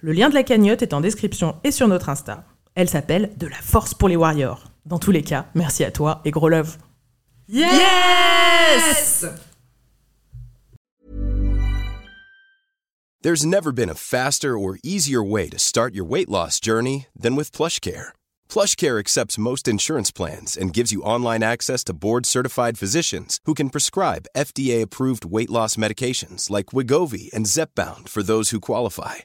Le lien de la cagnotte est en description et sur notre Insta. Elle s'appelle De la force pour les warriors. Dans tous les cas, merci à toi et gros love. Yes! There's never been a faster or easier way to start your weight loss journey than with PlushCare. PlushCare accepts most insurance plans and gives you online access to board-certified physicians who can prescribe FDA-approved weight loss medications like Wigovi and Zepbound for those who qualify.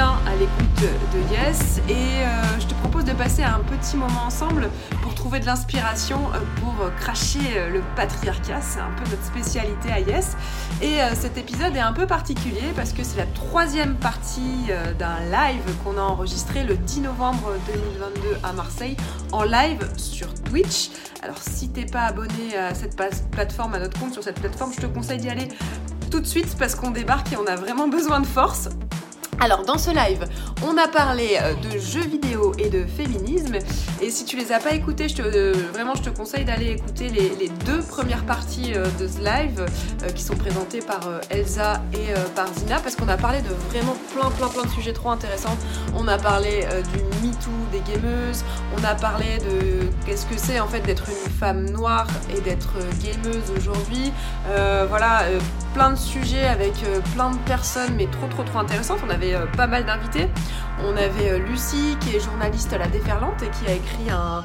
À l'écoute de Yes et euh, je te propose de passer un petit moment ensemble pour trouver de l'inspiration euh, pour cracher euh, le patriarcat. C'est un peu notre spécialité à Yes. Et cet épisode est un peu particulier parce que c'est la troisième partie d'un live qu'on a enregistré le 10 novembre 2022 à Marseille en live sur Twitch. Alors si t'es pas abonné à cette plateforme, à notre compte sur cette plateforme, je te conseille d'y aller tout de suite parce qu'on débarque et on a vraiment besoin de force. Alors dans ce live, on a parlé euh, de jeux vidéo et de féminisme. Et si tu les as pas écoutés, euh, vraiment je te conseille d'aller écouter les, deux premières parties euh, de ce live qui sont présentées par Elsa et par Zina parce qu'on a parlé de vraiment plein plein plein de sujets trop intéressants. On a parlé du MeToo des gameuses, on a parlé de qu'est-ce que c'est en fait d'être une femme noire et d'être gameuse aujourd'hui. Voilà, plein de sujets avec plein de personnes, mais trop trop trop intéressantes. Euh, pas mal d'invités. On avait euh, Lucie, qui est journaliste à la Déferlante et qui a écrit un,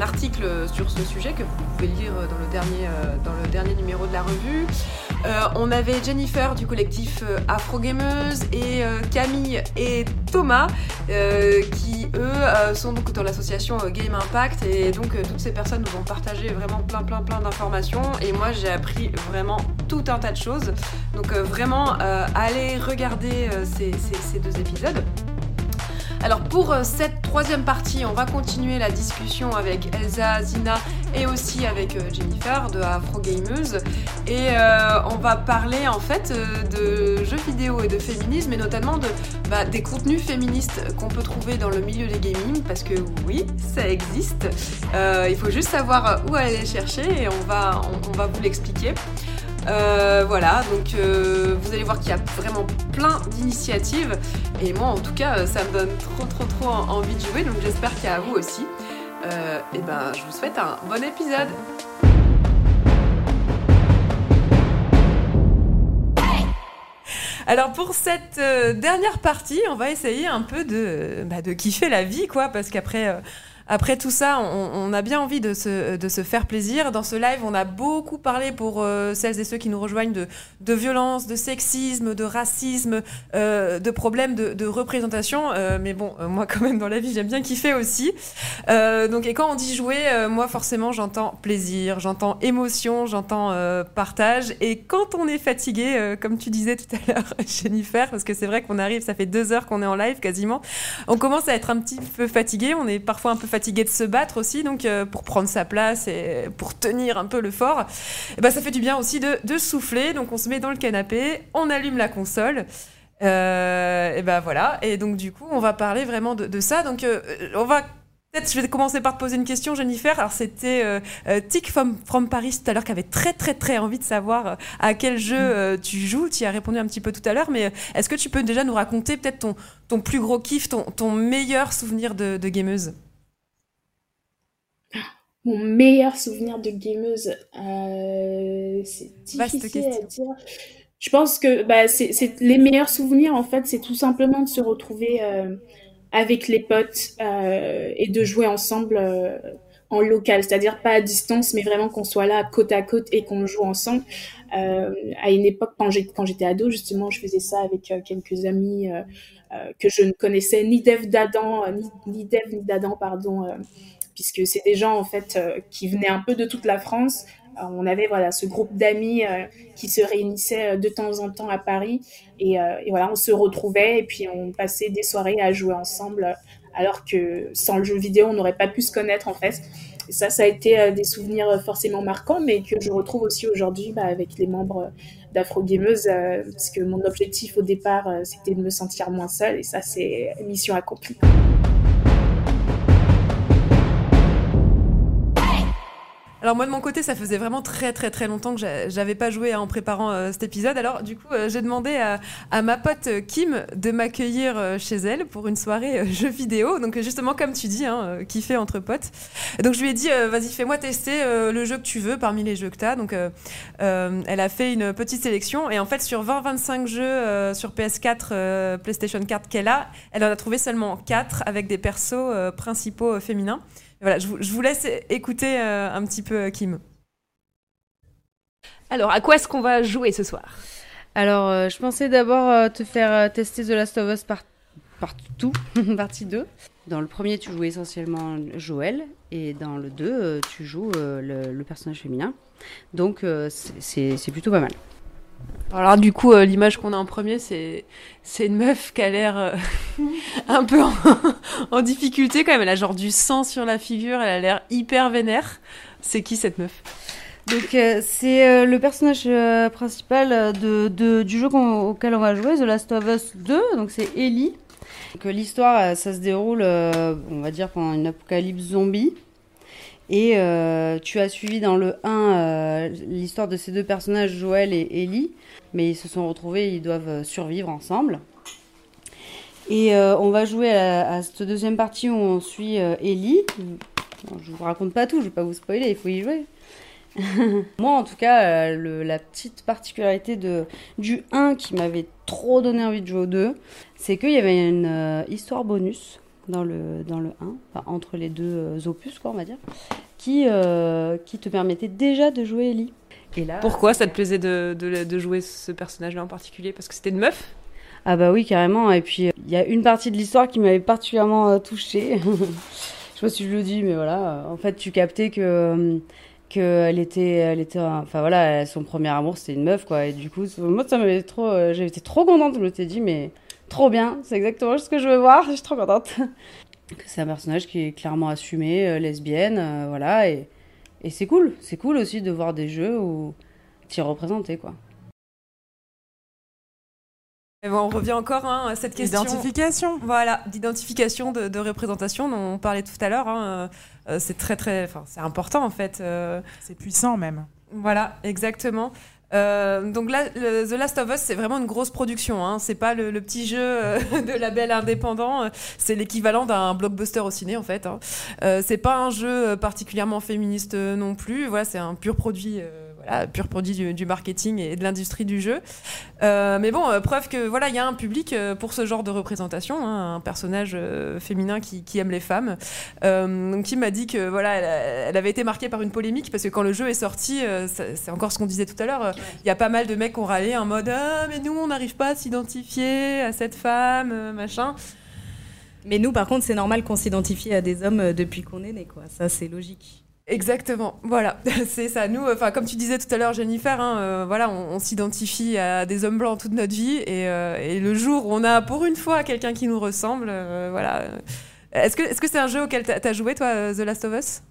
article sur ce sujet que vous pouvez lire euh, dans le dernier numéro de la revue. Euh, on avait Jennifer du collectif euh, Afro Gameuse et euh, Camille et Thomas qui eux sont donc dans l'association Game Impact. Et donc toutes ces personnes nous ont partagé vraiment plein plein plein d'informations. Et moi j'ai appris vraiment tout un tas de choses. Donc vraiment allez regarder ces, ces- deux épisodes. Alors pour cette troisième partie, on va continuer la discussion avec Elsa, Zina et aussi avec euh, Jennifer de Afro Gameuse. Et euh, on va parler en fait euh, de jeux vidéo et de féminisme et notamment de, bah, des contenus féministes qu'on peut trouver dans le milieu des gaming parce que oui, ça existe. Il faut juste savoir où aller chercher et on va, on- va vous l'expliquer. Voilà, donc vous allez voir qu'il y a vraiment plein d'initiatives et moi en tout cas ça me donne trop trop trop en- envie de jouer donc j'espère qu'il y a à vous aussi. Euh, et ben je vous souhaite un bon épisode. Alors pour cette euh, dernière partie, on va essayer un peu de, bah, de kiffer la vie, quoi, parce qu'après euh, après tout ça, on, a bien envie de se, faire plaisir. Dans ce live, on a beaucoup parlé pour euh, celles et ceux qui nous rejoignent de, violence, de sexisme, de racisme, euh, de problèmes de, représentation. Euh, mais bon, moi quand même dans la vie, j'aime bien kiffer aussi. Donc et quand on dit jouer, moi forcément j'entends plaisir, j'entends émotion, j'entends partage. Et quand on est fatigué, comme tu disais tout à l'heure, Jennifer, parce que c'est vrai qu'on arrive, ça fait deux heures qu'on est en live quasiment, on commence à être un petit peu fatigué. On est parfois un peu fatigué de se battre aussi, donc euh, pour prendre sa place et pour tenir un peu le fort, et ben ça fait du bien aussi de, de souffler. Donc on se met dans le canapé, on allume la console. Euh, et ben voilà. Et donc du coup, on va parler vraiment de, de ça. Donc euh, on va Peut-être je vais commencer par te poser une question, Jennifer. Alors c'était euh, euh, Tic from, from Paris tout à l'heure qui avait très très très envie de savoir à quel jeu euh, tu joues. Tu y as répondu un petit peu tout à l'heure, mais est-ce que tu peux déjà nous raconter peut-être ton, ton plus gros kiff, ton, ton meilleur souvenir de, de gameuse? Mon meilleur souvenir de gameuse, euh, c'est difficile à dire. Je pense que bah, c'est les meilleurs souvenirs, en fait, c'est tout simplement de se retrouver euh, avec les potes euh, et de jouer ensemble en local, c'est-à-dire pas à distance, mais vraiment qu'on soit là côte à côte et qu'on joue ensemble. Euh, à une époque, quand j'étais ado, justement, je faisais ça avec euh, quelques amis que je ne connaissais ni d'Eve d'Adam, ni, ni Dev ni d'Adam, pardon, puisque c'est des gens en fait qui venaient un peu de toute la France, on avait voilà ce groupe d'amis euh, qui se réunissait euh, de temps en temps à Paris. Et, euh, voilà on se retrouvait et puis on passait des soirées à jouer ensemble alors que sans le jeu vidéo on n'aurait pas pu se connaître en fait. Ça ça a été des souvenirs forcément marquants mais que je retrouve aussi aujourd'hui bah, avec les membres d'Afro Gameuse parce que mon objectif au départ c'était de me sentir moins seule. Et ça c'est mission accomplie. Alors moi de mon côté, ça faisait vraiment très très très longtemps que j'avais pas joué en préparant euh, cet épisode. Alors du coup, euh, j'ai demandé à, ma pote euh, Kim de m'accueillir chez elle pour une soirée jeux vidéo. Donc justement comme tu dis, hein, kiffer entre potes. Donc je lui ai dit, vas-y fais-moi tester le jeu que tu veux parmi les jeux que tu as. Donc elle a fait une petite sélection et en fait sur 20-25 jeux sur PS4, PlayStation 4 qu'elle a, elle en a trouvé seulement 4 avec des persos principaux féminins. Voilà, je vous, laisse écouter euh, un petit peu euh, Kim. Alors, à quoi est-ce qu'on va jouer ce soir? Alors, euh, je pensais d'abord te faire tester The Last of Us par partout, partie 2. Dans le premier, tu joues essentiellement Joël, et dans le 2, tu joues le, personnage féminin. Donc, c'est plutôt pas mal. Alors du coup, euh, l'image qu'on a en premier, c'est c'est une meuf qui a l'air euh, un peu en, difficulté quand même. Elle a genre du sang sur la figure, elle a l'air hyper vénère. C'est qui cette meuf? Donc euh, c'est le personnage principal de, du jeu auquel on va jouer, The Last of Us 2. Donc c'est Ellie. l'histoire, ça se déroule, on va dire pendant une apocalypse zombie. Et euh, tu as suivi dans le 1 euh, l'histoire de ces deux personnages, Joël et Ellie, mais ils se sont retrouvés, ils doivent euh, survivre ensemble. Et on va jouer à, cette deuxième partie où on suit Ellie. je vous raconte pas tout, je vais pas vous spoiler, il faut y jouer. Moi, en tout cas, la petite particularité de, du 1 qui m'avait trop donné envie de jouer au 2, c'est qu'il y avait une histoire bonus dans le, dans le 1, entre les deux euh, opus, quoi, on va dire, qui, euh, qui te permettait déjà de jouer Ellie. Et là, Pourquoi ça te plaisait de, de, jouer ce personnage-là en particulier? Parce que c'était une meuf? Ah bah oui, carrément. Et puis, il y a une partie de l'histoire qui m'avait particulièrement euh, touchée. je sais pas si je le dis, mais voilà. En fait, tu captais que qu'elle était elle était enfin voilà son premier amour c'était une meuf quoi et du coup moi ça m'avait trop j'avais été trop contente je me suis dit mais Trop bien, c'est exactement ce que je veux voir, je suis trop contente. C'est un personnage qui est clairement assumé, euh, lesbienne, euh, voilà, et, et c'est cool. C'est cool aussi de voir des jeux où tu es représenté, quoi. on revient encore hein, à cette question. D'identification. Voilà, d'identification, de, représentation dont on parlait tout à l'heure. Hein, euh, c'est très, très. Enfin, c'est important en fait. C'est puissant même. Voilà, exactement. Euh, donc là, The Last of Us, c'est vraiment une grosse production. Hein. C'est pas le, petit jeu euh, de label indépendant. C'est l'équivalent d'un blockbuster au ciné, en fait. Hein. Euh, c'est pas un jeu particulièrement féministe non plus. Voilà, c'est un pur produit pur produit du, marketing et de l'industrie du jeu. Euh, mais bon, euh, preuve que voilà, il y a un public euh, pour ce genre de représentation, hein, un personnage féminin qui, aime les femmes. donc Kim m'a dit que voilà, elle, avait été marquée par une polémique parce que quand le jeu est sorti, c'est encore ce qu'on disait tout à l'heure. Il y a pas mal de mecs qui ont râlé en mode ah mais nous on n'arrive pas à s'identifier à cette femme, machin. Mais nous, par contre, c'est normal qu'on s'identifie à des hommes depuis qu'on est né, quoi. Ça, c'est logique. Exactement, voilà, c'est ça. Nous, enfin, comme tu disais tout à l'heure, Jennifer, hein, euh, voilà, on, s'identifie à des hommes blancs toute notre vie, et, euh, et, le jour où on a pour une fois quelqu'un qui nous ressemble, euh, voilà. Est-ce que est-ce que c'est un jeu auquel tu as joué, toi, The Last of Us?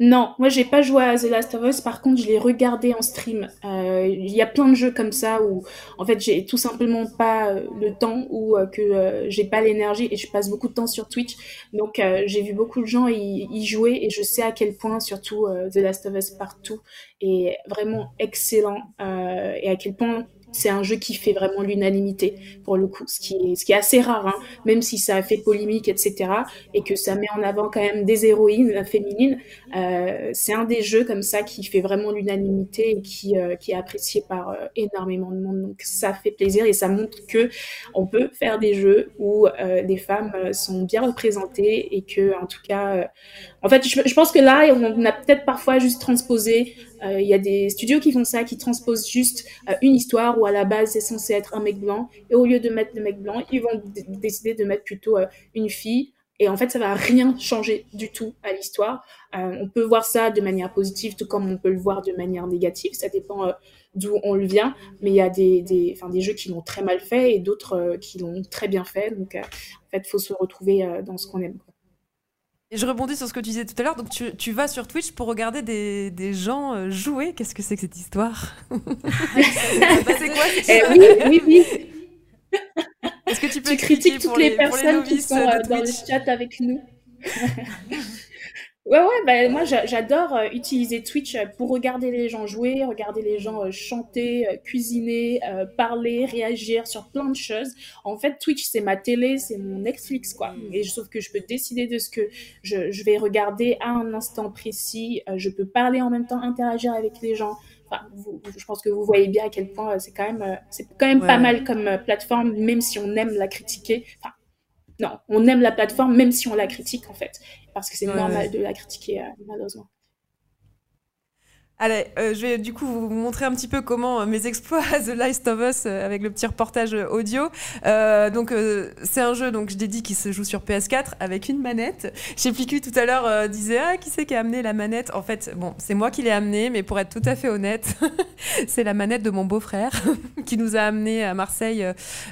Non, moi j'ai pas joué à The Last of Us, par contre je l'ai regardé en stream. Euh, il y a plein de jeux comme ça où en fait j'ai tout simplement pas euh, le temps ou euh, que j'ai pas l'énergie et je passe beaucoup de temps sur Twitch. Donc j'ai vu beaucoup de gens y, jouer et je sais à quel point surtout The Last of Us partout est vraiment excellent et à quel point c'est un jeu qui fait vraiment l'unanimité pour le coup, ce qui est, assez rare, hein, même si ça a fait polémique, etc., et que ça met en avant quand même des héroïnes féminines. Euh, c'est un des jeux comme ça qui fait vraiment l'unanimité et qui, euh, est apprécié par euh, énormément de monde. Donc ça fait plaisir et ça montre que on peut faire des jeux où euh, les femmes sont bien représentées et que, en tout cas, en fait, je, pense que là, on a peut-être parfois juste transposé. Il y a des studios qui font ça, qui transposent juste une histoire où à la base c'est censé être un mec blanc et au lieu de mettre le mec blanc, ils vont décider de mettre plutôt une fille et en fait, ça va rien changer du tout à l'histoire. Euh, on peut voir ça de manière positive, tout comme on peut le voir de manière négative. Ça dépend euh, d'où on le vient. Mais il y a des, des, enfin, des jeux qui l'ont très mal fait et d'autres euh, qui l'ont très bien fait. Donc, euh, en fait, il faut se retrouver euh, dans ce qu'on aime. Et je rebondis sur ce que tu disais tout à l'heure. Donc, tu, tu, vas sur Twitch pour regarder des, des gens jouer. Qu'est-ce que c'est que cette histoire? C'est quoi eh, Oui, oui, oui. Est-ce que tu peux tu critiques toutes les, les personnes les qui sont euh, dans le chat avec nous Ouais, ouais, bah, moi j'adore euh, utiliser Twitch euh, pour regarder les gens jouer, regarder les gens euh, chanter, euh, cuisiner, euh, parler, réagir sur plein de choses. En fait, Twitch c'est ma télé, c'est mon Netflix, quoi. Mm. Et sauf que je peux décider de ce que je, je vais regarder à un instant précis. je peux parler en même temps, interagir avec les gens. Enfin, vous, je pense que vous voyez bien à quel point c'est quand même, c'est quand même ouais. pas mal comme plateforme, même si on aime la critiquer. Enfin, non, on aime la plateforme même si on la critique en fait, parce que c'est ouais, normal ouais. de la critiquer euh, malheureusement. Allez, euh, je vais du coup vous montrer un petit peu comment euh, mes exploits à The Last of Us euh, avec le petit reportage audio. Euh, donc euh, c'est un jeu donc je l'ai dit qui se joue sur PS4 avec une manette. Chez Plicu tout à l'heure disait ah qui c'est qui a amené la manette? En fait bon c'est moi qui l'ai amené mais pour être tout à fait honnête c'est la manette de mon beau-frère qui nous a amené à Marseille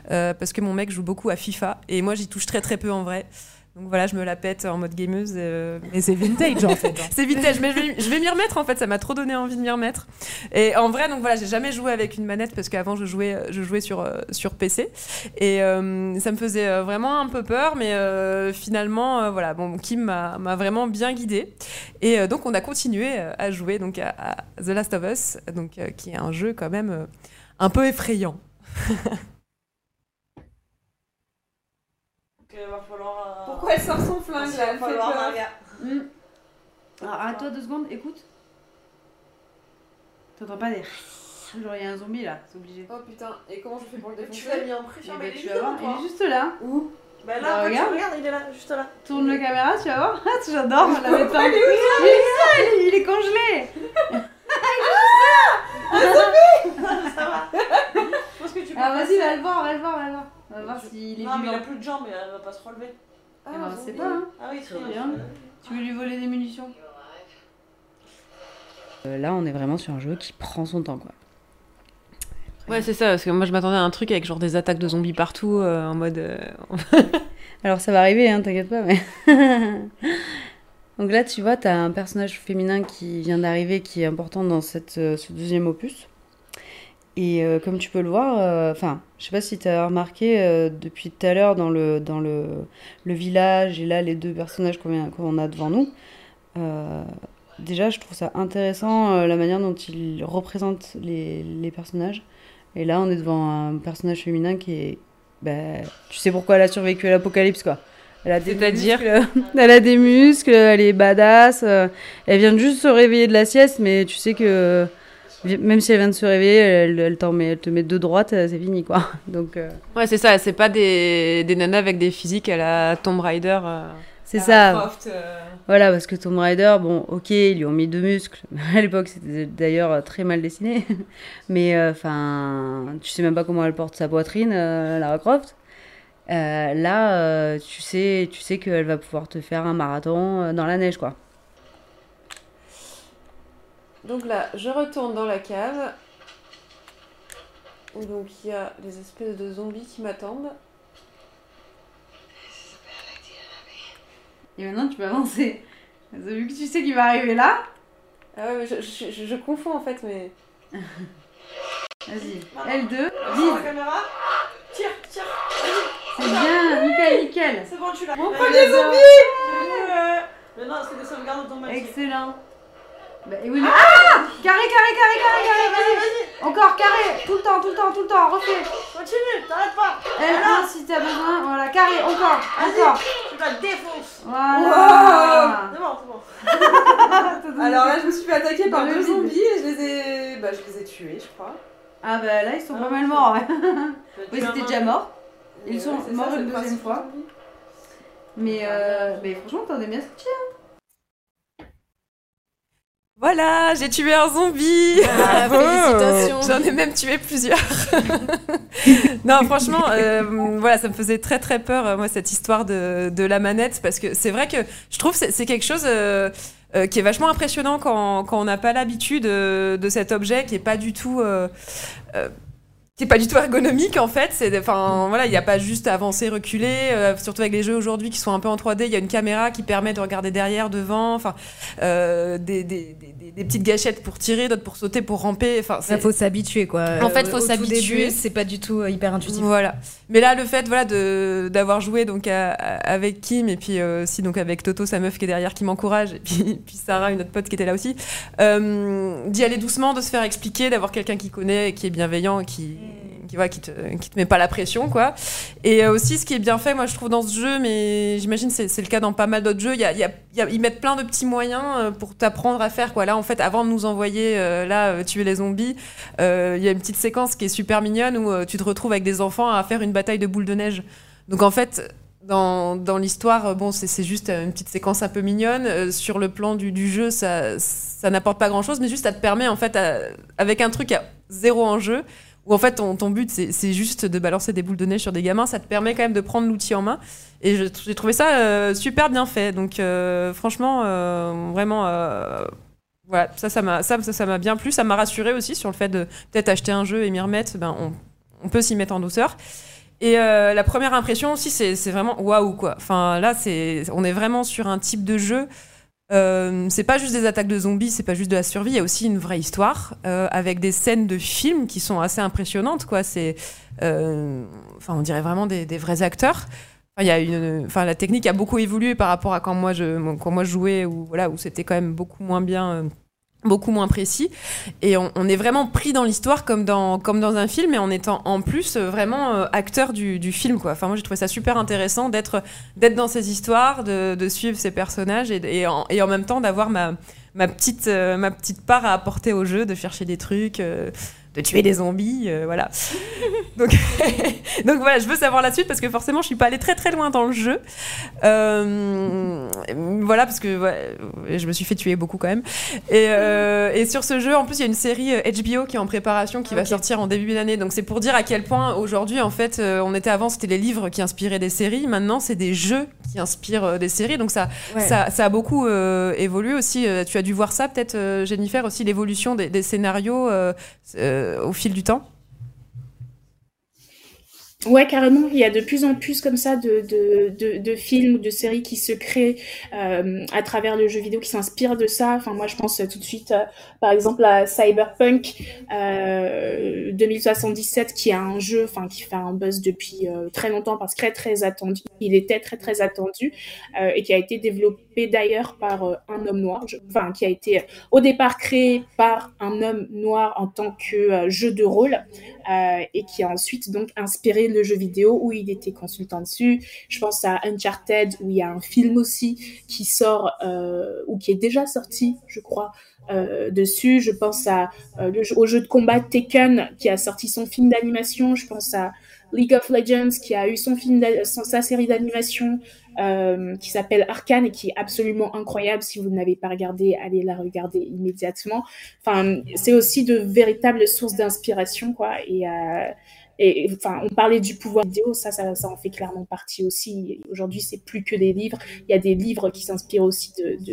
parce que mon mec joue beaucoup à FIFA et moi j'y touche très très peu en vrai. Donc voilà, je me la pète en mode gameuse. Euh, mais c'est vintage en fait. c'est vintage, mais je vais, je vais m'y remettre en fait. Ça m'a trop donné envie de m'y remettre. Et en vrai, donc voilà, j'ai jamais joué avec une manette parce qu'avant je jouais, je jouais sur, euh, sur PC. Et euh, ça me faisait euh, vraiment un peu peur, mais euh, finalement, voilà, bon, Kim m'a vraiment bien guidée. Et donc on a continué à jouer donc à, à The Last of Us, donc, qui est un jeu quand même un peu effrayant. va falloir. Euh... Pourquoi elle sort son flingue là Elle fait peur. Mmh. Alors arrête-toi deux secondes, écoute. T'entends pas des. Genre il y a un zombie là, c'est obligé. Oh putain, et comment je fais pour le défoncer Tu l'as mis en préféré. Bah, tu vas voir, il est juste là. Où Bah là, bah, regarde. regarde, il est là, juste là. Tourne la caméra, tu vas voir. J'adore, on l'avait pas. Il est là, il est congelé. Ah, zombie Ça va. Je pense que tu peux. Ah vas-y, va le voir, va le voir, va le voir. On va voir s'il est Non, mais il a plus de jambes, mais elle va pas se relever. Ah, eh ben, c'est pas, hein. Ah oui, très bien. Tu veux lui voler des munitions euh, Là, on est vraiment sur un jeu qui prend son temps, quoi. Ouais, c'est ça, parce que moi je m'attendais à un truc avec genre des attaques de zombies partout, euh, en mode. Euh... Alors ça va arriver, hein, t'inquiète pas, mais. Donc là, tu vois, t'as un personnage féminin qui vient d'arriver qui est important dans cette, ce deuxième opus. Et euh, comme tu peux le voir, enfin, euh, je sais pas si tu as remarqué euh, depuis tout à l'heure dans, le, dans le, le, village et là les deux personnages qu'on qu a devant nous, déjà je trouve ça intéressant la manière dont ils représentent les, les, personnages. Et là on est devant un personnage féminin qui est. Bah, tu sais pourquoi elle a survécu à l'apocalypse quoi. Elle a des C'est-à-dire Elle a des muscles, elle est badass. elle vient juste se réveiller de la sieste, mais tu sais que même si elle vient de se réveiller, elle, elle, met, elle te met deux droites, c'est fini quoi. Donc, euh... Ouais, c'est ça, c'est pas des, des nanas avec des physiques à la Tomb Raider. Euh, c'est ça. Croft, euh... Voilà, parce que Tomb Raider, bon, ok, ils lui ont mis deux muscles. À l'époque, c'était d'ailleurs très mal dessiné. Mais enfin, tu sais même pas comment elle porte sa poitrine, euh, Lara Croft. là, tu sais, tu sais qu'elle va pouvoir te faire un marathon dans la neige quoi. Donc là, je retourne dans la cave. Où donc il y a des espèces de zombies qui m'attendent. Et maintenant tu peux avancer. Vu que tu sais qu'il va arriver là. Ah ouais, mais je, je, je, je confonds en fait, mais. Vas-y. L2. Vise. la caméra. Tire, tire. C'est bien, nickel, nickel. C'est bon, tu l'as. On prend des zombies Mais non, c'est des sauvegardes automatiques. Excellent. Bah, et oui, mais... ah carré, carré, carré, carré, carré, vas-y, vas-y. Encore, carré Tout le temps, tout le temps, tout le temps, refais Continue, t'arrêtes pas. L1 si t'as besoin, voilà, carré, encore, encore Tu la défonces. Voilà C'est bon, c'est bon. Alors là, je me suis fait attaquer par Dans le deux vide. zombies et je les ai, bah, je les ai tués, je crois. Ah bah là, ils sont pas mal morts, ouais. Oui, Tu c'était déjà mort. Ils sont morts une deuxième fois. Mais, euh, mais franchement, t'en es bien sorti. Voilà, j'ai tué un zombie. Ah, félicitations. J'en ai même tué plusieurs. non, franchement, euh, voilà, ça me faisait très très peur euh, moi cette histoire de, de la manette parce que c'est vrai que je trouve que c'est c'est quelque chose. euh, euh, qui est vachement impressionnant quand, quand on n'a pas l'habitude euh, de cet objet qui est pas du tout euh, euh, qui est pas du tout ergonomique en fait. C'est enfin voilà il n'y a pas juste avancer reculer euh, surtout avec les jeux aujourd'hui qui sont un peu en 3D il y a une caméra qui permet de regarder derrière devant enfin euh, des, des, des- des petites gâchettes pour tirer d'autres pour sauter pour ramper enfin Il faut s'habituer quoi. En fait, Euh, faut au tout s'habituer. C'est pas du tout euh, hyper intuitif. Voilà. Mais là, le fait, voilà, de d'avoir joué donc à- à- avec Kim et puis euh, aussi donc avec Toto, sa meuf qui est derrière, qui m'encourage, et puis, puis Sarah, une autre pote qui était là aussi, euh, d'y aller doucement, de se faire expliquer, d'avoir quelqu'un qui connaît, qui est bienveillant, qui qui, voilà, qui te qui te met pas la pression, quoi. Et euh, aussi, ce qui est bien fait, moi, je trouve dans ce jeu, mais j'imagine c'est c'est le cas dans pas mal d'autres jeux, y a, y y a- ils mettent plein de petits moyens euh, pour t'apprendre à faire, quoi. Là, en fait, avant de nous envoyer euh, là tuer les zombies, il y a une petite séquence qui est super mignonne où tu te retrouves avec des enfants à faire une bataille de boules de neige. Donc en fait, dans, dans l'histoire, bon, c'est c'est juste une petite séquence un peu mignonne. Sur le plan du, jeu, ça, ça n'apporte pas grand-chose, mais juste ça te permet en fait, avec un truc à zéro en jeu, où en fait ton, but c'est juste de balancer des boules de neige sur des gamins, ça te permet quand même de prendre l'outil en main. Et j'ai trouvé ça euh, super bien fait. Donc euh, franchement, euh, vraiment. voilà, ça, ça m'a, ça, ça, ça bien plu. Ça m'a rassuré aussi sur le fait de peut-être acheter un jeu et m'y remettre. Ben, on, peut s'y mettre en douceur. Et la première impression aussi, c'est vraiment waouh quoi. Enfin là, c'est, on est vraiment sur un type de jeu. Euh, c'est pas juste des attaques de zombies, c'est pas juste de la survie. Il y a aussi une vraie histoire euh, avec des scènes de films qui sont assez impressionnantes euh, enfin, on dirait vraiment des, vrais acteurs. La technique a beaucoup évolué par rapport à quand moi je, jouais où où c'était quand même beaucoup moins bien. Beaucoup moins précis. Et on, est vraiment pris dans l'histoire comme dans comme dans un film et en étant en plus euh, vraiment euh, acteur du, film quoi. Enfin moi j'ai trouvé ça super intéressant d'être dans ces histoires de, suivre ces personnages et, en, et en même temps d'avoir ma ma petite euh, ma petite part à apporter au jeu de chercher des trucs de tuer des zombies euh, voilà donc donc voilà je veux savoir la suite parce que forcément je suis pas allée très très loin dans le jeu euh, voilà parce que ouais, je me suis fait tuer beaucoup quand même et, euh, et sur ce jeu, en plus, il y a une série euh, HBO qui est en préparation, qui va Ok. sortir en début d'année. Donc c'est pour dire à quel point aujourd'hui, en fait, euh, on était avant, c'était les livres qui inspiraient des séries. Maintenant, c'est des jeux qui inspirent euh, des séries. Donc ça, Ouais. ça, ça a beaucoup euh, évolué aussi. Euh, tu as dû voir ça, peut-être, euh, Jennifer, aussi l'évolution des, des scénarios euh, euh, au fil du temps. Ouais, carrément. Il y a de plus en plus comme ça de, de, de, films ou de séries qui se créent euh, à travers le jeu vidéo, qui s'inspirent de ça. Enfin, moi, je pense euh, tout de suite, euh, par exemple, à Cyberpunk euh, 2077, qui est un jeu, enfin, qui fait un buzz depuis très longtemps, parce que très très attendu. Il était très très attendu euh, et qui a été développé d'ailleurs par euh, un homme noir. Je- Enfin, qui a été euh, au départ créé par un homme noir en tant que jeu de rôle et qui a ensuite donc inspiré le jeu vidéo où il était consultant dessus. Je pense à Uncharted où il y a un film aussi qui sort ou qui est déjà sorti, je crois. dessus, je pense à au jeu de combat Tekken qui a sorti son film d'animation. Je pense à League of Legends qui a eu son film, sa série d'animation euh, qui s'appelle Arcane et qui est absolument incroyable. Si vous ne l'avez pas regardé, allez la regarder immédiatement. Enfin, c'est aussi de véritables sources d'inspiration, quoi. Et, euh, enfin, on parlait du pouvoir vidéo, ça, ça, en fait clairement partie aussi. Aujourd'hui, c'est plus que des livres. Il y a des livres qui s'inspirent aussi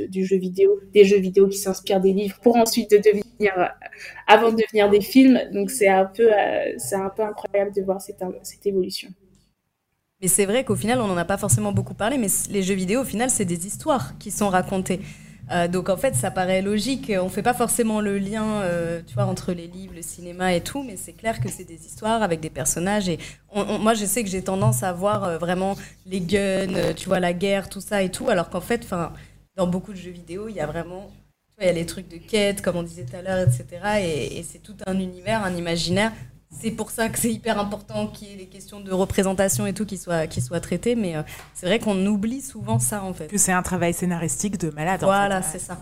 du jeu vidéo, des jeux vidéo qui s'inspirent des livres pour ensuite de devenir, euh, avant de devenir des films. Donc, c'est un peu, euh, c'est un peu incroyable de voir cette, cette évolution. Mais c'est vrai qu'au final, on n'en a pas forcément beaucoup parlé, mais les jeux vidéo, au final, c'est des histoires qui sont racontées. Euh, donc en fait, ça paraît logique. On fait pas forcément le lien, euh, tu vois, entre les livres, le cinéma et tout, mais c'est clair que c'est des histoires avec des personnages. Et moi, je sais que j'ai tendance à voir euh, vraiment les guns, tu vois, la guerre, tout ça et tout, alors qu'en fait, dans beaucoup de jeux vidéo, il y a vraiment y a les trucs de quête, comme on disait tout à l'heure, etc. Et, et c'est tout un univers, un imaginaire. C'est pour ça que c'est hyper important qu'il y ait des questions de représentation et tout qui soient, qui soient traitées. Mais euh, c'est vrai qu'on oublie souvent ça, en fait. Que c'est un travail scénaristique de malade. Voilà, en fait. c'est ça.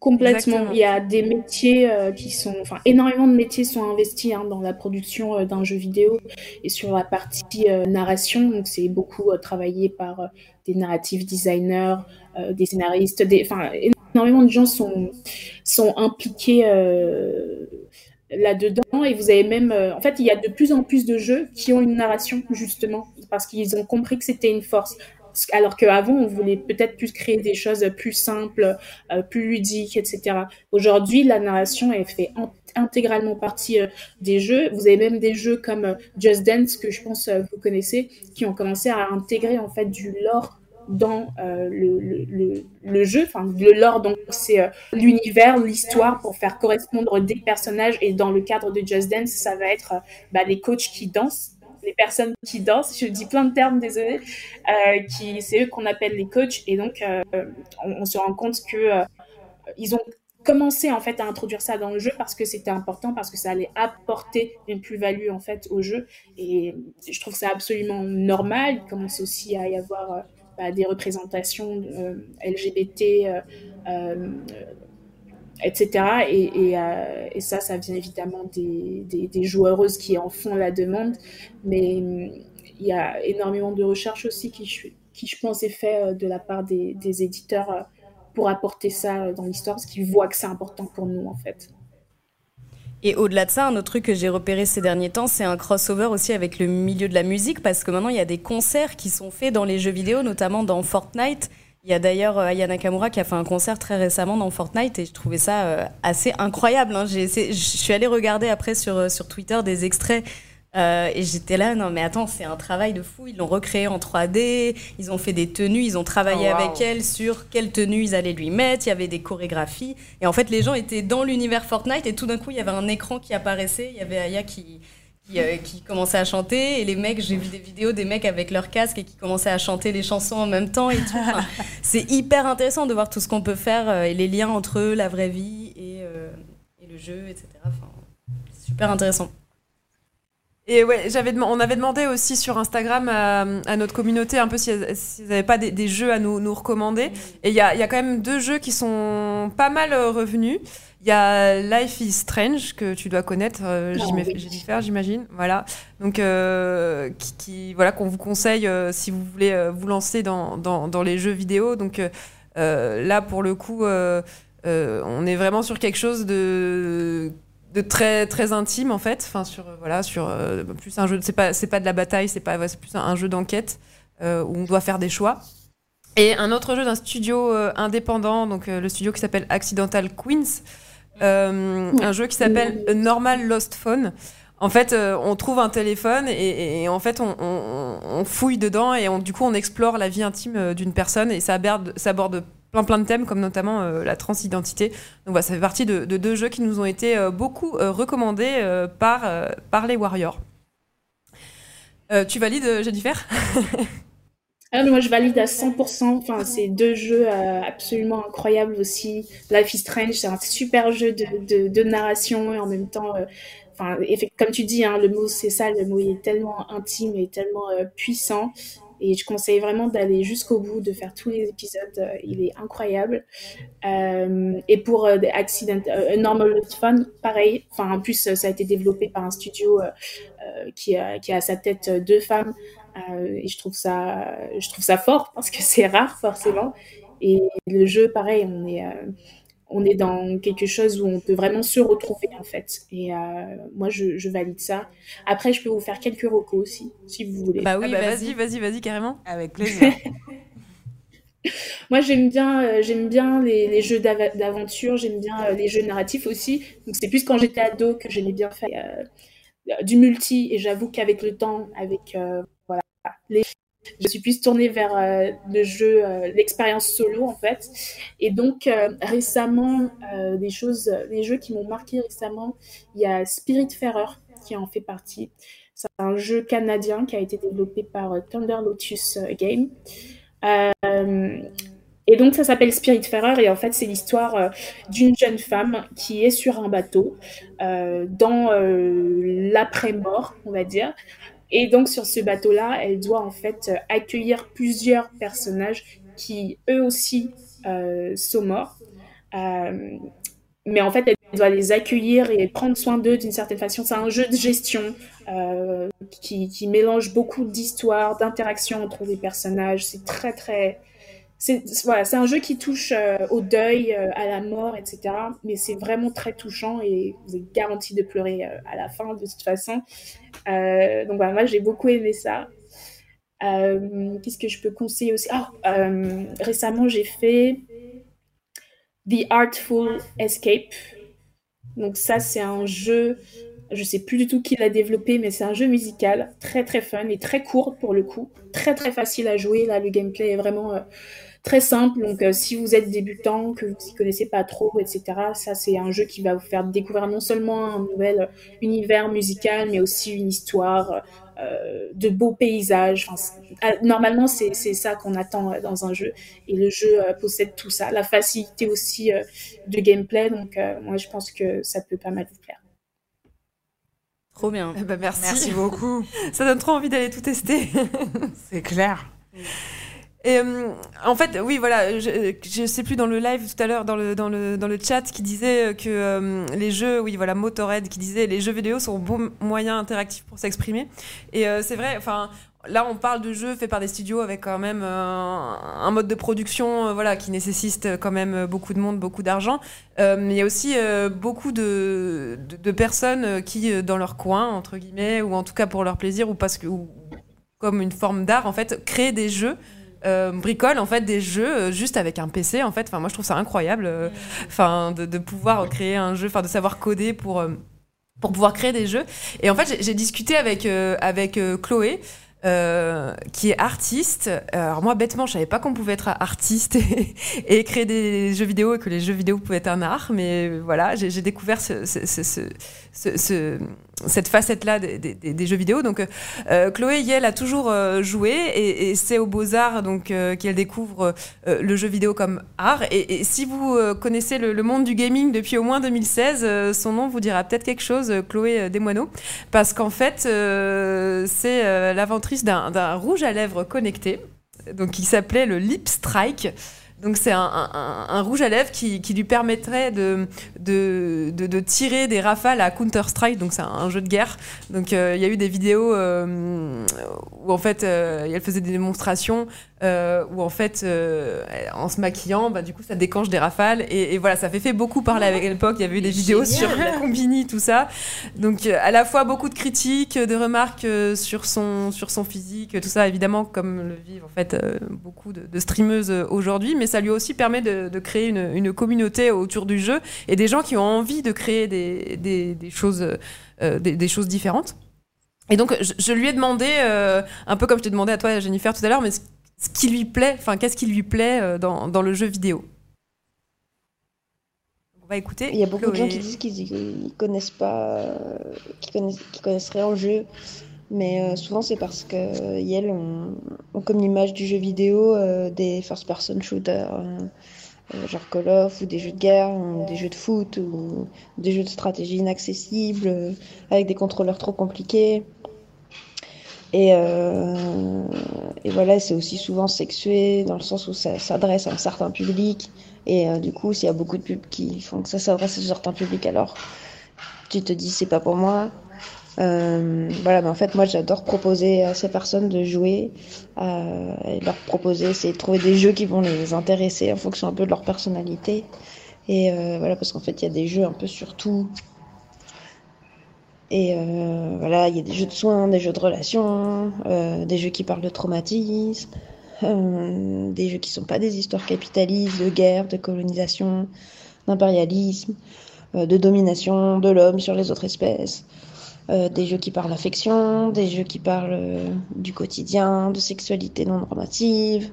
Complètement. Exactement. Il y a des métiers euh, qui sont, enfin, énormément de métiers sont investis hein, dans la production euh, d'un jeu vidéo et sur la partie euh, narration. Donc, c'est beaucoup euh, travaillé par euh, des narrative designers, euh, des scénaristes, des, enfin, énormément de gens sont sont impliqués euh, là-dedans. Et vous avez même, euh, en fait, il y a de plus en plus de jeux qui ont une narration justement parce qu'ils ont compris que c'était une force. Alors qu'avant, on voulait peut-être plus créer des choses plus simples, euh, plus ludiques, etc. Aujourd'hui, la narration, elle fait en- intégralement partie euh, des jeux. Vous avez même des jeux comme Just Dance, que je pense vous connaissez, qui ont commencé à intégrer en fait du lore dans euh, le, le, le, jeu. Enfin, le lore, donc c'est euh, l'univers, l'histoire pour faire correspondre des personnages. Et dans le cadre de Just Dance, ça va être euh, bah, les coachs qui dansent les personnes qui dansent, je dis plein de termes, désolé, qui c'est eux qu'on appelle les coachs. Et donc on, se rend compte que ils ont commencé en fait à introduire ça dans le jeu parce que c'était important parce que ça allait apporter une plus-value en fait au jeu. Et je trouve ça absolument normal. Il commence aussi à y avoir bah, des représentations euh, LGBT euh, euh, etc. Et, ça, ça vient évidemment des, joueuses qui en font la demande. Mais hum, il y a énormément de recherches aussi qui, qui je pense, est fait de la part des, des éditeurs pour apporter ça dans l'histoire, parce qu'ils voient que c'est important pour nous, en fait. Et au-delà de ça, un autre truc que j'ai repéré ces derniers temps, c'est un crossover aussi avec le milieu de la musique, parce que maintenant, il y a des concerts qui sont faits dans les jeux vidéo, notamment dans Fortnite. Il y a d'ailleurs Aya Nakamura qui a fait un concert très récemment dans Fortnite et je trouvais ça euh, assez incroyable. Hein. Je suis allée regarder après sur, sur Twitter des extraits euh, et j'étais là, non mais attends, c'est un travail de fou. Ils l'ont recréé en 3D, ils ont fait des tenues, ils ont travaillé oh, wow. avec elle sur quelles tenues ils allaient lui mettre. Il y avait des chorégraphies et en fait les gens étaient dans l'univers Fortnite et tout d'un coup il y avait un écran qui apparaissait. Il y avait Aya qui qui, euh, qui, commençait à chanter et les mecs j'ai vu des vidéos des mecs avec leur casque et qui commençaient à chanter les chansons en même temps et tout enfin, c'est hyper intéressant de voir tout ce qu'on peut faire euh, et les liens entre eux, la vraie vie et, euh, et le jeu etc enfin, super intéressant et ouais, j'avais on avait demandé aussi sur Instagram à, à notre communauté un peu s'ils si n'avaient pas des, des, jeux à nous, nous recommander. Et il y a, y a, quand même deux jeux qui sont pas mal revenus. Il y a Life is Strange que tu dois connaître, euh, j'ai dû faire, j'imagine. Voilà, donc euh, qui, qui, voilà qu'on vous conseille euh, si vous voulez euh, vous lancer dans, dans, dans, les jeux vidéo. Donc euh, là, pour le coup, on est vraiment sur quelque chose de de très très intime en fait. Enfin sur voilà sur euh, plus un jeu c'est pas c'est pas de la bataille c'est pas c'est plus un, jeu d'enquête euh, où on doit faire des choix. Et un autre jeu d'un studio euh, indépendant donc le studio qui s'appelle Accidental Queens un jeu qui s'appelle Normal Lost Phone. En fait, euh, on trouve un téléphone et, en fait, on, on, on, fouille dedans et on, du coup, on explore la vie intime d'une personne et ça aborde, ça aborde plein plein de thèmes comme notamment euh, la transidentité. Donc voilà, ça fait partie de, de, deux jeux qui nous ont été euh, beaucoup recommandés euh, par, par les Warriors. tu valides, Jennifer? Ah, moi, je valide à 100%. Enfin, c'est deux jeux absolument incroyables aussi. Life is Strange, c'est un super jeu de, de, narration et en même temps comme tu dis, hein, le mot c'est ça, le mot est tellement intime et tellement puissant. Et je conseille vraiment d'aller jusqu'au bout, de faire tous les épisodes. Euh, il est incroyable. Euh, et pour euh, Accident, euh, Normal Fun, pareil. Enfin, en plus, ça a été développé par un studio qui, a, qui a à sa tête deux femmes. et je trouve ça, je trouve ça fort parce que c'est rare forcément. Et le jeu, pareil, on est on est dans quelque chose où on peut vraiment se retrouver en fait. Et euh, moi, je, je, valide ça. Après, je peux vous faire quelques recos aussi, si vous voulez. Bah oui, ah bah vas-y, vas-y, vas-y, carrément. Avec plaisir. moi, j'aime bien, euh, j'aime bien les, les jeux d'aventure, j'aime bien euh, les jeux narratifs aussi. Donc, c'est plus quand j'étais ado que j'aimais bien faire euh, du multi. Et j'avoue qu'avec le temps, avec voilà, les je suis plus tournée vers euh, le jeu, euh, l'expérience solo en fait. Et donc euh, récemment, des choses, des jeux qui m'ont marqué récemment, il y a Spiritfarer qui en fait partie. C'est un jeu canadien qui a été développé par Thunder Lotus Game. Et donc ça s'appelle Spiritfarer et en fait c'est l'histoire d'une jeune femme qui est sur un bateau dans l'après-mort, on va dire. Et donc sur ce bateau-là, elle doit en fait accueillir plusieurs personnages qui eux aussi sont morts. mais en fait, elle doit les accueillir et prendre soin d'eux d'une certaine façon. C'est un jeu de gestion qui, qui mélange beaucoup d'histoires, d'interactions entre les personnages. C'est très très c'est voilà, c'est un jeu qui touche euh, au deuil, euh, à la mort, etc. Mais c'est vraiment très touchant et vous êtes garanti de pleurer euh, à la fin de toute façon. donc voilà, moi j'ai beaucoup aimé ça. Qu'est-ce que je peux conseiller aussi? Ah, récemment j'ai fait The Artful Escape. Donc ça c'est un jeu, je sais plus du tout qui l'a développé, mais c'est un jeu musical très très fun et très court pour le coup, très très facile à jouer. Là le gameplay est vraiment très simple. Donc, euh, si vous êtes débutant, que vous ne connaissez pas trop, etc., ça, c'est un jeu qui va vous faire découvrir non seulement un nouvel univers musical, mais aussi une histoire, euh, de beaux paysages. Enfin, normalement, c'est ça qu'on attend euh, dans un jeu. Et le jeu possède tout ça. La facilité aussi de gameplay. Donc, moi, je pense que ça peut pas mal vous plaire. Trop bien. Eh ben, merci. Merci beaucoup. ça donne trop envie d'aller tout tester. c'est clair. Et euh, en fait, oui, voilà, je, je, sais plus dans le live tout à l'heure, dans le, dans, le, dans le chat, qui disait que euh, les jeux, oui, voilà, Motorhead, qui disait les jeux vidéo sont un bon moyen interactif pour s'exprimer. Et euh, c'est vrai, enfin, là, on parle de jeux faits par des studios avec quand même un mode de production, voilà, qui nécessite quand même beaucoup de monde, beaucoup d'argent. mais il y a aussi beaucoup de, de, personnes qui, dans leur coin, entre guillemets, ou en tout cas pour leur plaisir, ou parce que, ou, comme une forme d'art, en fait, créent des jeux euh, bricole en fait des jeux euh, juste avec un PC en fait. Enfin moi je trouve ça incroyable. Euh, enfin de, pouvoir créer un jeu, enfin de savoir coder pour pour pouvoir créer des jeux. Et en fait j'ai discuté avec avec Chloé. qui est artiste. Alors moi, bêtement, je savais pas qu'on pouvait être artiste et, créer des jeux vidéo et que les jeux vidéo pouvaient être un art. Mais voilà, j'ai découvert ce, ce, cette facette-là des, jeux vidéo. Donc, euh, Chloé Yel a toujours euh, joué et, c'est au Beaux-Arts donc euh, qu'elle découvre le jeu vidéo comme art. Et, si vous connaissez le, monde du gaming depuis au moins 2016, son nom vous dira peut-être quelque chose, Chloé Desmoineaux, parce qu'en fait, c'est l'inventrice d'un rouge à lèvres connecté, donc qui s'appelait le Lip Strike. Donc c'est un, rouge à lèvres qui, lui permettrait de de, tirer des rafales à Counter-Strike, donc c'est un, jeu de guerre. Donc euh, il y a eu des vidéos euh, où en fait euh, elle faisait des démonstrations euh, où en fait, euh, en se maquillant, bah, du coup, ça déclenche des rafales. Et, voilà, ça fait fait beaucoup parler avec l'époque. Il y avait eu des vidéos sur la combini, tout ça. Donc, euh, à la fois beaucoup de critiques, de remarques sur son, sur son physique, tout ça, évidemment, comme le vivent en fait beaucoup de, streameuses aujourd'hui. Mais ça lui aussi permet de, créer une, une, communauté autour du jeu et des gens qui ont envie de créer des, des, des choses, des, des, choses différentes. Et donc, je, je lui ai demandé, un peu comme je t'ai demandé à toi, Jennifer, tout à l'heure, mais ce qui lui plaît, enfin, qu'est-ce qui lui plaît euh, dans, dans, le jeu vidéo. On va écouter. Il y a beaucoup de gens qui disent qu'ils connaissent pas, qui connaissent, qui connaissent rien au jeu, mais euh, souvent c'est parce que euh, Yel ont, comme l'image du jeu vidéo des first-person shooters. genre Call of ou des jeux de guerre ou des jeux de foot ou des jeux de stratégie inaccessibles avec des contrôleurs trop compliqués et, euh, et voilà, c'est aussi souvent sexué dans le sens où ça s'adresse à un certain public. Et euh, du coup, s'il y a beaucoup de pubs qui font que ça s'adresse à un certain public, alors tu te dis c'est pas pour moi. Euh, voilà, mais en fait, moi j'adore proposer à ces personnes de jouer et leur proposer, c'est de trouver des jeux qui vont les intéresser en fonction un peu de leur personnalité. Et voilà, parce qu'en fait, il y a des jeux un peu sur tout. Et euh, voilà, il y a des jeux de soins, des jeux de relations, euh, des jeux qui parlent de traumatisme, euh, des jeux qui sont pas des histoires capitalistes, de guerre, de colonisation, d'impérialisme, de domination de l'homme sur les autres espèces. des jeux qui parlent d'affection, des jeux qui parlent du quotidien, de sexualité non normative,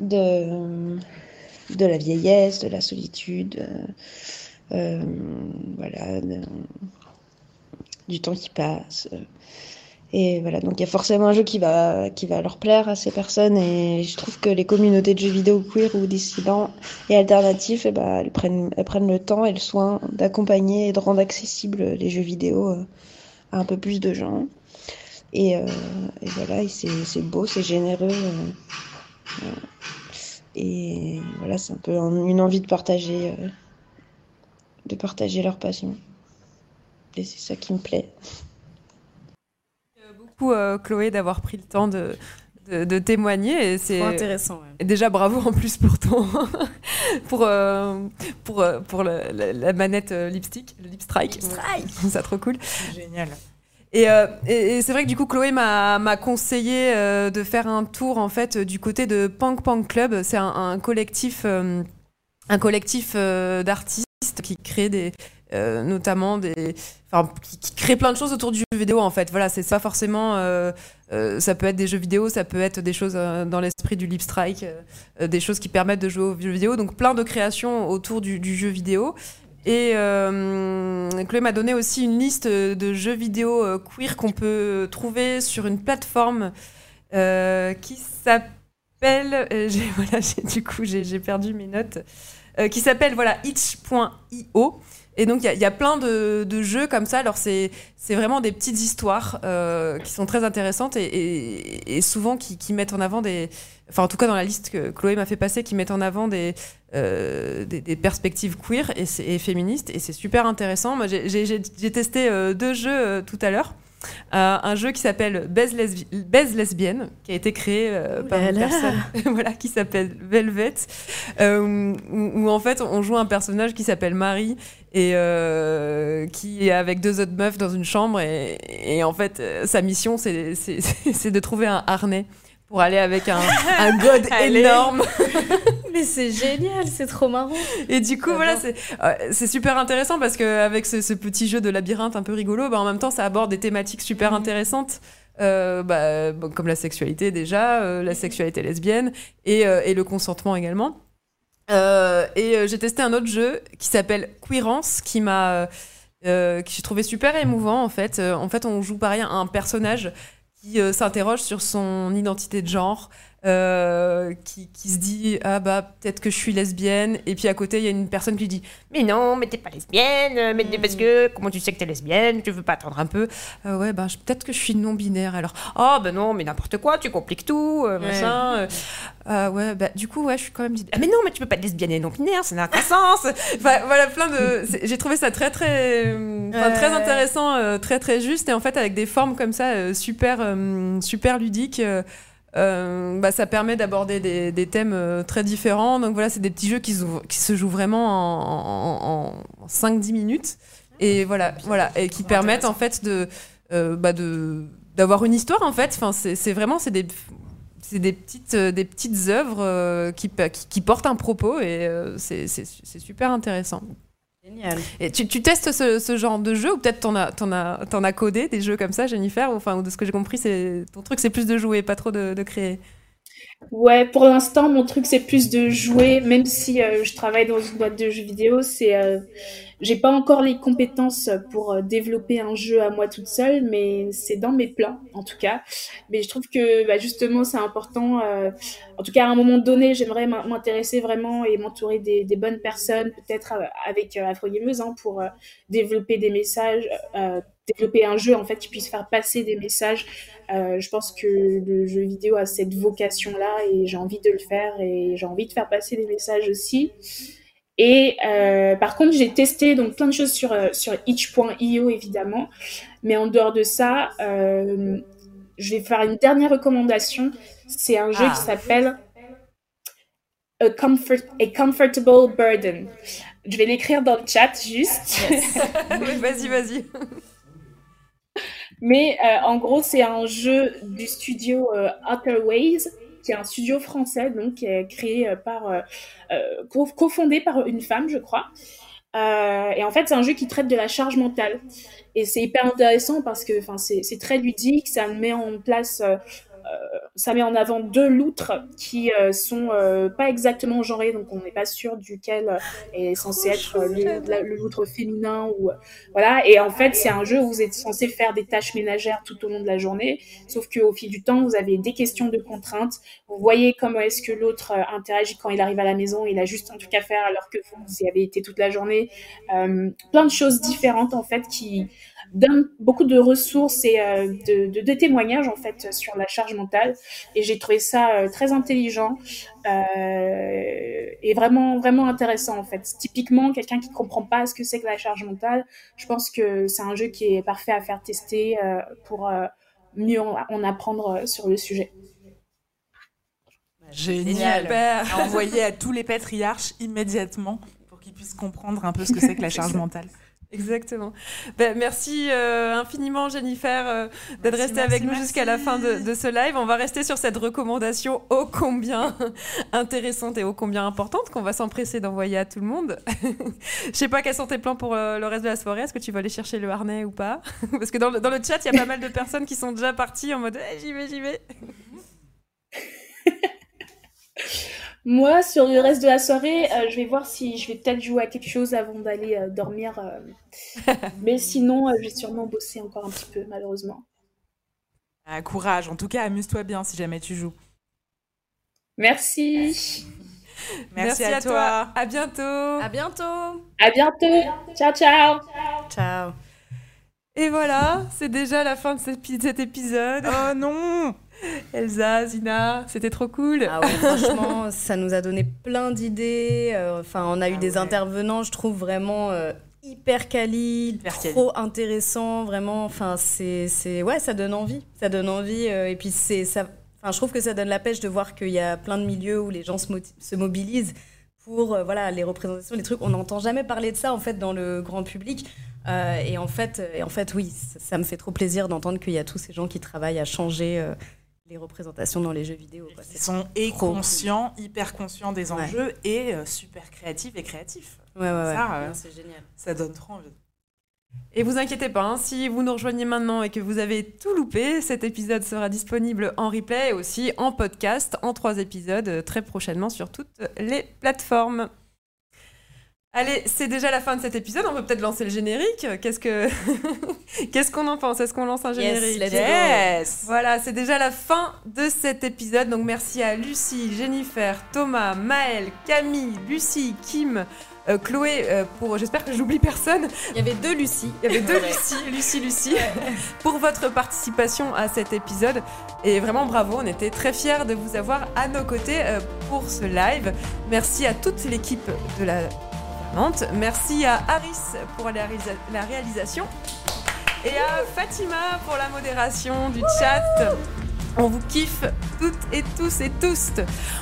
de, de la vieillesse, de la solitude, voilà, du temps qui passe. Et voilà, donc il y a forcément un jeu qui va, qui va leur plaire à ces personnes. Et je trouve que les communautés de jeux vidéo queer ou dissidents et alternatifs, eh ben, elles, prennent, le temps et le soin d'accompagner et de rendre accessibles les jeux vidéo euh, à un peu plus de gens. Et, euh, voilà, c'est beau, c'est généreux. Euh, et voilà, c'est un peu une envie de partager, de partager leur passion. Et c'est ça qui me plaît. Beaucoup, euh, Chloé, d'avoir pris le temps de, de, de témoigner. Et c'est intéressant. Ouais. Et déjà, bravo en plus pour ton. pour, euh, pour, euh, pour le, la, la, manette euh, lipstick, le lip strike. Lip strike. ça trop cool. Génial. Et, euh, et, et c'est vrai que du coup, Chloé m'a conseillé euh, de faire un tour en fait du côté de Punk Punk Club. C'est un, un, collectif, euh, un collectif euh, d'artistes qui crée des, euh, notamment des, qui, qui, crée plein de choses autour du jeu vidéo en fait. Voilà, c'est pas forcément, euh, euh, ça peut être des jeux vidéo, ça peut être des choses dans l'esprit du lip strike, des choses qui permettent de jouer aux jeux vidéo. Donc plein de créations autour du, du jeu vidéo. Et Chloé m'a donné aussi une liste de jeux vidéo queer qu'on peut trouver sur une plateforme qui s'appelle, voilà, du coup j'ai perdu mes notes, qui s'appelle voilà itch.io. Et donc, il y, y, a plein de, de, jeux comme ça. Alors, c'est vraiment des petites histoires euh, qui sont très intéressantes et, et, et souvent qui, qui, mettent en avant des. Enfin, en tout cas, dans la liste que Chloé m'a fait passer, qui mettent en avant des, euh, des, des, perspectives queer et, et féministes. Et c'est super intéressant. Moi, j'ai testé euh, deux jeux tout à l'heure. Euh, un jeu qui s'appelle Baise, lesbi Baise, lesbienne, qui a été créé euh, par une personne voilà, qui s'appelle Velvet, euh, où, où, en fait on joue un personnage qui s'appelle Marie et euh, qui est avec deux autres meufs dans une chambre et, et en fait sa mission c'est de trouver un harnais pour aller avec un, un god énorme. Mais c'est génial, c'est trop marrant. Et du coup, voilà, c'est euh, super intéressant parce qu'avec ce, ce, petit jeu de labyrinthe un peu rigolo, bah, en même temps, ça aborde des thématiques super mmh. intéressantes. Euh, bah, bon, comme la sexualité déjà, euh, la sexualité lesbienne et, euh, et le consentement également. Euh, et j'ai testé un autre jeu qui s'appelle Queerance, qui m'a, que j'ai trouvé super émouvant en fait. en fait, on joue pareil un personnage qui euh, s'interroge sur son identité de genre, euh, qui, qui, se dit ah bah peut-être que je suis lesbienne. Et puis à côté il y a une personne qui dit mais non mais t'es pas lesbienne mais mmh. parce que comment tu sais que t'es lesbienne tu veux pas attendre un peu. Euh, ouais bah peut-être que je suis non binaire alors. Oh bah non mais n'importe quoi tu compliques tout euh, ouais. machin euh, ouais bah du coup ouais je suis quand même ah, mais non mais tu peux pas être lesbienne et non binaire ça n'a aucun sens. Enfin voilà plein de j'ai trouvé ça très très enfin, très intéressant très très juste. Et en fait avec des formes comme ça super super ludiques euh, bah, ça permet d'aborder des, des, thèmes euh, très différents. Donc voilà, c'est des petits jeux qui se, qui se jouent vraiment en, en, en 5-10 minutes. Et voilà, voilà, et qui permettent en fait de, euh, bah de d'avoir une histoire en fait. Enfin, c'est vraiment c'est des c'est des petites des petites œuvres qui, qui, qui portent un propos et c'est super intéressant. Génial. Et tu, testes ce, genre de jeu ou peut-être t'en as, codé des jeux comme ça, Jennifer Enfin, de ce que j'ai compris, c'est ton truc, c'est plus de jouer, pas trop de créer? Ouais, pour l'instant, mon truc, c'est plus de jouer, même si euh, je travaille dans une boîte de jeux vidéo, c'est, euh, j'ai pas encore les compétences pour euh, développer un jeu à moi toute seule, mais c'est dans mes plans, en tout cas. Mais je trouve que, bah, justement, c'est important. Euh, en tout cas, à un moment donné, j'aimerais m'intéresser vraiment et m'entourer des, bonnes personnes, peut-être avec Afro Gameuse, hein, pour développer des messages, développer un jeu en fait qui puisse faire passer des messages. Euh, je pense que le jeu vidéo a cette vocation-là et j'ai envie de le faire et j'ai envie de faire passer des messages aussi. Et euh, par contre, j'ai testé donc plein de choses sur euh, sur itch.io évidemment, mais en dehors de ça, euh, je vais faire une dernière recommandation. C'est un jeu ah. qui s'appelle a, comfort, a Comfortable Burden. Je vais l'écrire dans le chat juste. Yes. vas-y, vas-y. Mais euh, en gros, c'est un jeu du studio euh, qui est un studio français, donc qui est créé euh, par, euh, euh, cofondé par une femme, je crois. et en fait, c'est un jeu qui traite de la charge mentale. Et c'est hyper intéressant parce que, c'est très ludique, ça met en place ça met en avant deux loutres qui euh, sont euh, pas exactement genrées, donc on n'est pas sûr duquel est censé être euh, le, le loutre féminin ou voilà. Et en fait, c'est un jeu où vous êtes censé faire des tâches ménagères tout au long de la journée, sauf qu'au fil du temps, vous avez des questions de contraintes. Vous voyez comment est-ce que l'autre euh, interagit quand il arrive à la maison. Il a juste un truc à faire alors que vous, vous y avez été toute la journée. Euh, plein de choses différentes en fait qui donne beaucoup de ressources et euh, de, de, de témoignages en fait sur la charge mentale. Et j'ai trouvé ça euh, très intelligent euh, et vraiment vraiment intéressant en fait. Typiquement quelqu'un qui comprend pas ce que c'est que la charge mentale je pense que c'est un jeu qui est parfait à faire tester euh, pour euh, mieux en, en apprendre euh, sur le sujet. Génial. À envoyer à tous les patriarches immédiatement pour qu'ils puissent comprendre un peu ce que c'est que la charge mentale. Exactement. Ben, merci euh, infiniment Jennifer euh, d'être restée avec nous jusqu'à la fin de, de ce live. On va rester sur cette recommandation ô combien intéressante et ô combien importante qu'on va s'empresser d'envoyer à tout le monde. Je sais pas quels sont tes plans pour euh, le reste de la soirée. Est-ce que tu vas aller chercher le harnais ou pas? Parce que dans le, dans le chat, il y a pas mal de personnes qui sont déjà parties en mode Eh, j'y vais, j'y vais. Moi, sur le reste de la soirée, euh, je vais voir si je vais peut-être jouer à quelque chose avant d'aller euh, dormir. euh. Mais sinon, euh, je vais sûrement bosser encore un petit peu, malheureusement. Ah, courage. En tout cas, amuse-toi bien si jamais tu joues. Merci. Merci, à, toi. À bientôt. À bientôt. À bientôt. Ciao, ciao. Ciao. Et voilà, c'est déjà la fin de cet épisode. Oh non Elsa, Zina, c'était trop cool. Ah ouais, franchement, ça nous a donné plein d'idées. euh, Enfin, on a eu Ah des intervenants, je trouve vraiment euh, hyper quali, Hyper quali. trop intéressant, vraiment. Enfin, c'est, c'est, ouais, ça donne envie. Ça donne envie. euh, et puis c'est ça. Enfin, je trouve que ça donne la pêche de voir qu'il y a plein de milieux où les gens se, moti- se mobilisent pour euh, voilà les représentations, les trucs. On n'entend jamais parler de ça en fait dans le grand public. Euh, et en fait, et en fait, oui, ça, ça me fait trop plaisir d'entendre qu'il y a tous ces gens qui travaillent à changer. Les représentations dans les jeux vidéo. quoi. Ils sont et conscients, hyper conscients des Ouais. enjeux et euh, super créatifs et créatifs. Ouais, ouais. Ça, euh, c'est génial. Ça donne trop envie. Et vous inquiétez pas, hein, si vous nous rejoignez maintenant et que vous avez tout loupé, cet épisode sera disponible en replay et aussi en podcast en trois épisodes euh, très prochainement sur toutes les plateformes. Allez, c'est déjà la fin de cet épisode. On peut peut-être lancer le générique. Qu'est-ce que qu'est-ce qu'on en pense? Est-ce qu'on lance un Yes, générique? go. Yes Voilà, c'est déjà la fin de cet épisode. Donc merci à Lucie, Jennifer, Thomas, Maël, Camille, Lucie, Kim, euh, Chloé euh, pour. J'espère que j'oublie personne. Il y avait deux Lucie. Il y avait deux Lucie, Lucie, Lucie, pour votre participation à cet épisode. Et vraiment bravo, on était très fiers de vous avoir à nos côtés euh, pour ce live. Merci à toute l'équipe de la Nantes. Merci à Aris pour la, réalisa- la réalisation. Et à Fatima pour la modération du chat. On vous kiffe toutes et tous et tous.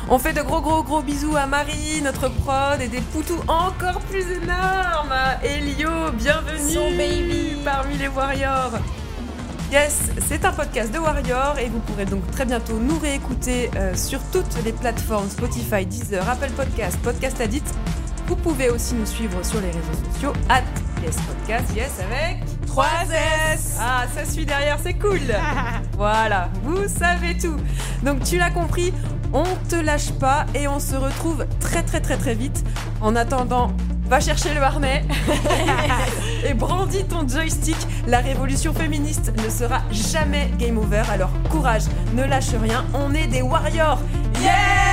On fait de gros gros gros bisous à Marie, notre prod, et des poutous encore plus énormes. à Elio, bienvenue Son baby. parmi les Warriors. Yes, c'est un podcast de Warrior et vous pourrez donc très bientôt nous réécouter euh, sur toutes les plateformes Spotify, Deezer, Apple Podcast, Podcast Addict. Vous pouvez aussi nous suivre sur les réseaux sociaux at Yes Podcast, yes avec 3 S ah, ça suit derrière, c'est cool. voilà, vous savez tout. Donc tu l'as compris, on te lâche pas et on se retrouve très très très très vite. En attendant, va chercher le harnais et brandis ton joystick. La révolution féministe ne sera jamais game over. Alors courage, ne lâche rien. On est des warriors. Yeah